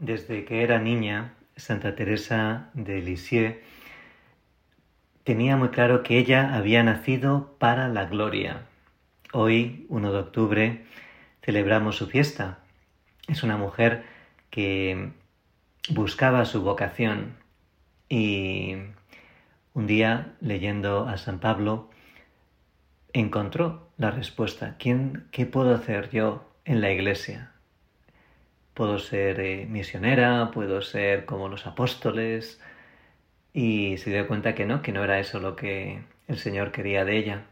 Desde que era niña, Santa Teresa de Lisieux tenía muy claro que ella había nacido para la gloria. Hoy, 1 de octubre, celebramos su fiesta. Es una mujer que buscaba su vocación y un día, leyendo a San Pablo, encontró la respuesta. ¿Quién, ¿Qué puedo hacer yo en la iglesia? Puedo ser eh, misionera, puedo ser como los apóstoles. Y se dio cuenta que no, que no era eso lo que el Señor quería de ella.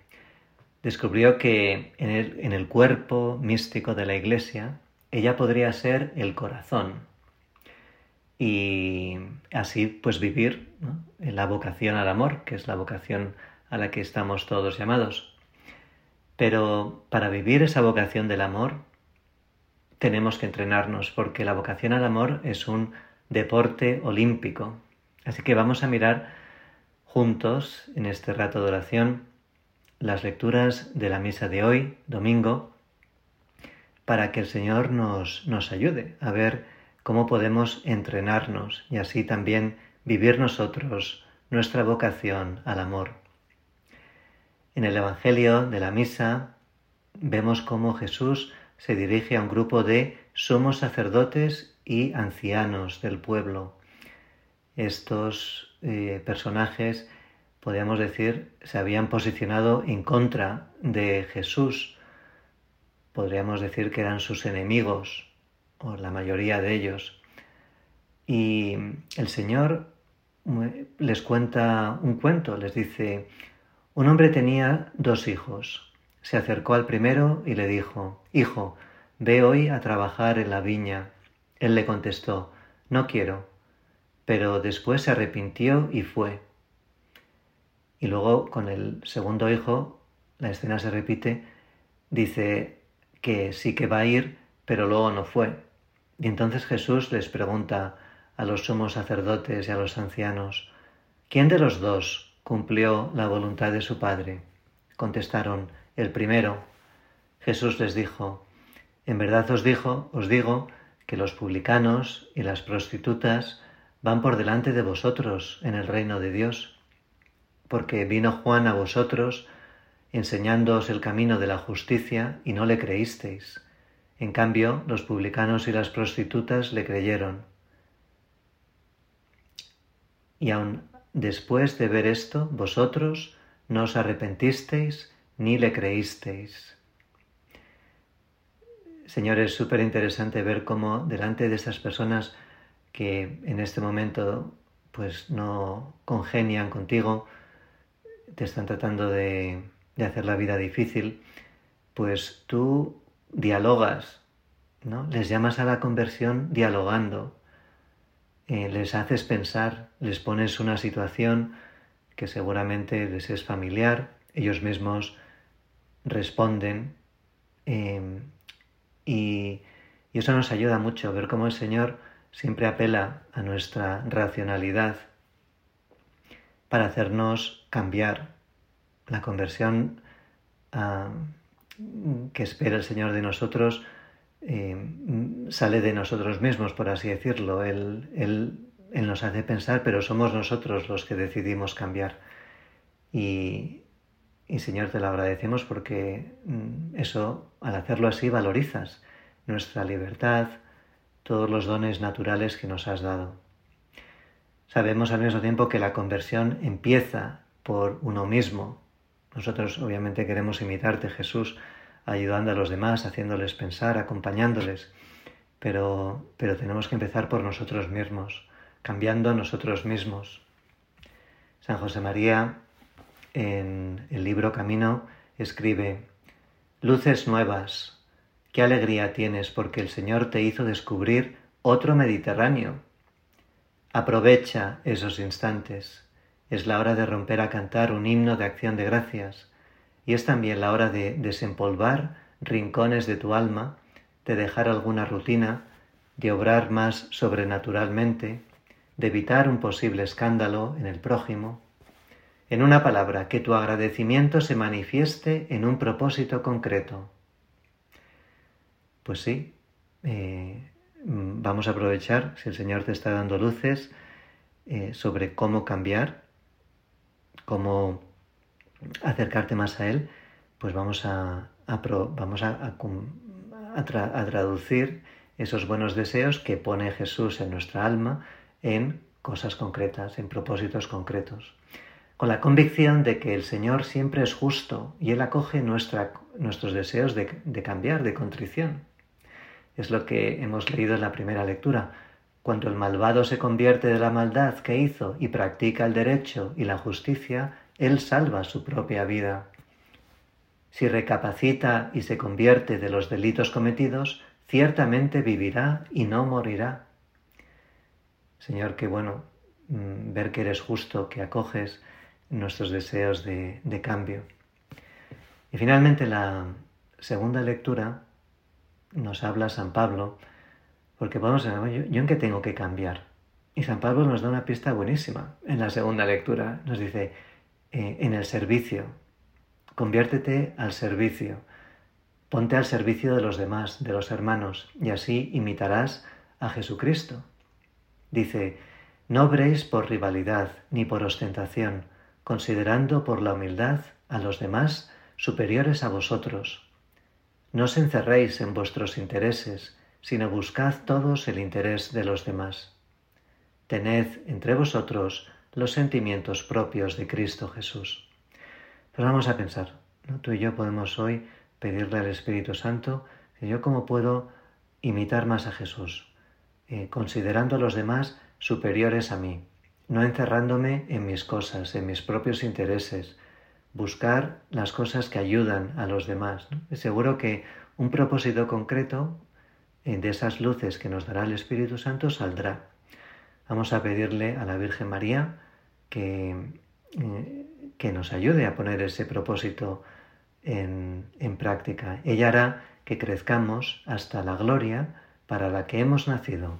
Descubrió que en el, en el cuerpo místico de la iglesia ella podría ser el corazón y así pues vivir la vocación al amor, que es la vocación a la que estamos todos llamados. Pero para vivir esa vocación del amor tenemos que entrenarnos porque la vocación al amor es un deporte olímpico. Así que vamos a mirar juntos en este rato de oración las lecturas de la misa de hoy, domingo, para que el Señor nos, nos ayude a ver cómo podemos entrenarnos y así también vivir nosotros nuestra vocación al amor. En el Evangelio de la Misa vemos cómo Jesús se dirige a un grupo de somos sacerdotes y ancianos del pueblo. Estos eh, personajes, podríamos decir, se habían posicionado en contra de Jesús. Podríamos decir que eran sus enemigos, o la mayoría de ellos. Y el Señor les cuenta un cuento, les dice, un hombre tenía dos hijos. Se acercó al primero y le dijo, Hijo, ve hoy a trabajar en la viña. Él le contestó, No quiero. Pero después se arrepintió y fue. Y luego con el segundo hijo, la escena se repite, dice que sí que va a ir, pero luego no fue. Y entonces Jesús les pregunta a los sumos sacerdotes y a los ancianos, ¿quién de los dos cumplió la voluntad de su Padre? Contestaron, el primero. Jesús les dijo, en verdad os dijo, os digo, que los publicanos y las prostitutas van por delante de vosotros en el reino de Dios, porque vino Juan a vosotros enseñándoos el camino de la justicia y no le creísteis. En cambio, los publicanos y las prostitutas le creyeron. Y aun Después de ver esto, vosotros no os arrepentisteis ni le creísteis. Señor, es súper interesante ver cómo delante de estas personas que en este momento pues no congenian contigo, te están tratando de, de hacer la vida difícil, pues tú dialogas, ¿no? Les llamas a la conversión dialogando, eh, les haces pensar, les pones una situación que seguramente les es familiar, ellos mismos responden em, y, y eso nos ayuda mucho, ver cómo el Señor siempre apela a nuestra racionalidad para hacernos cambiar la conversión que espera el Señor de nosotros eh, sale de nosotros mismos, por así decirlo. Él, él, él, nos hace pensar, pero somos nosotros los que decidimos cambiar. Y, y Señor, te lo agradecemos porque mm, eso, al hacerlo así, valorizas nuestra libertad, todos los dones naturales que nos has dado. Sabemos al mismo tiempo que la conversión empieza por uno mismo. Nosotros obviamente queremos imitarte, Jesús, ayudando a los demás, haciéndoles pensar, acompañándoles, pero, pero tenemos que empezar por nosotros mismos, cambiando nosotros mismos. San José María en el libro Camino escribe, Luces nuevas, qué alegría tienes porque el Señor te hizo descubrir otro Mediterráneo. Aprovecha esos instantes. Es la hora de romper a cantar un himno de acción de gracias y es también la hora de desempolvar rincones de tu alma, de dejar alguna rutina, de obrar más sobrenaturalmente, de evitar un posible escándalo en el prójimo. En una palabra, que tu agradecimiento se manifieste en un propósito concreto. Pues sí, eh, vamos a aprovechar, si el Señor te está dando luces eh, sobre cómo cambiar, cómo acercarte más a Él, pues vamos a, vamos a, traducir esos buenos deseos que pone Jesús en nuestra alma en cosas concretas, en propósitos concretos, con la convicción de que el Señor siempre es justo y Él acoge nuestros deseos de, de cambiar, de contrición. Es lo que hemos leído en la primera lectura. Cuando el malvado se convierte de la maldad que hizo y practica el derecho y la justicia, Él salva su propia vida. Si recapacita y se convierte de los delitos cometidos, ciertamente vivirá y no morirá. Señor, qué bueno mm, ver que eres justo, que acoges nuestros deseos de, cambio. Y finalmente la segunda lectura nos habla San Pablo, porque podemos decir, yo, en qué tengo que cambiar. Y San Pablo nos da una pista buenísima en la segunda lectura. Nos dice, eh, en el servicio, conviértete al servicio, ponte al servicio de los demás, de los hermanos, y así imitarás a Jesucristo. Dice, no obréis por rivalidad ni por ostentación, considerando por la humildad a los demás superiores a vosotros. No os encerréis en vuestros intereses, sino buscad todos el interés de los demás. Tened entre vosotros los sentimientos propios de Cristo Jesús. Pues vamos a pensar, tú y yo podemos hoy pedirle al Espíritu Santo que yo cómo puedo imitar más a Jesús, eh, considerando a los demás superiores a mí, no encerrándome en mis cosas, en mis propios intereses, buscar las cosas que ayudan a los demás. Seguro que un propósito concreto eh, de esas luces que nos dará el Espíritu Santo saldrá. Vamos a pedirle a la Virgen María que, eh, que nos ayude a poner ese propósito en, en práctica. Ella hará que crezcamos hasta la gloria para la que hemos nacido.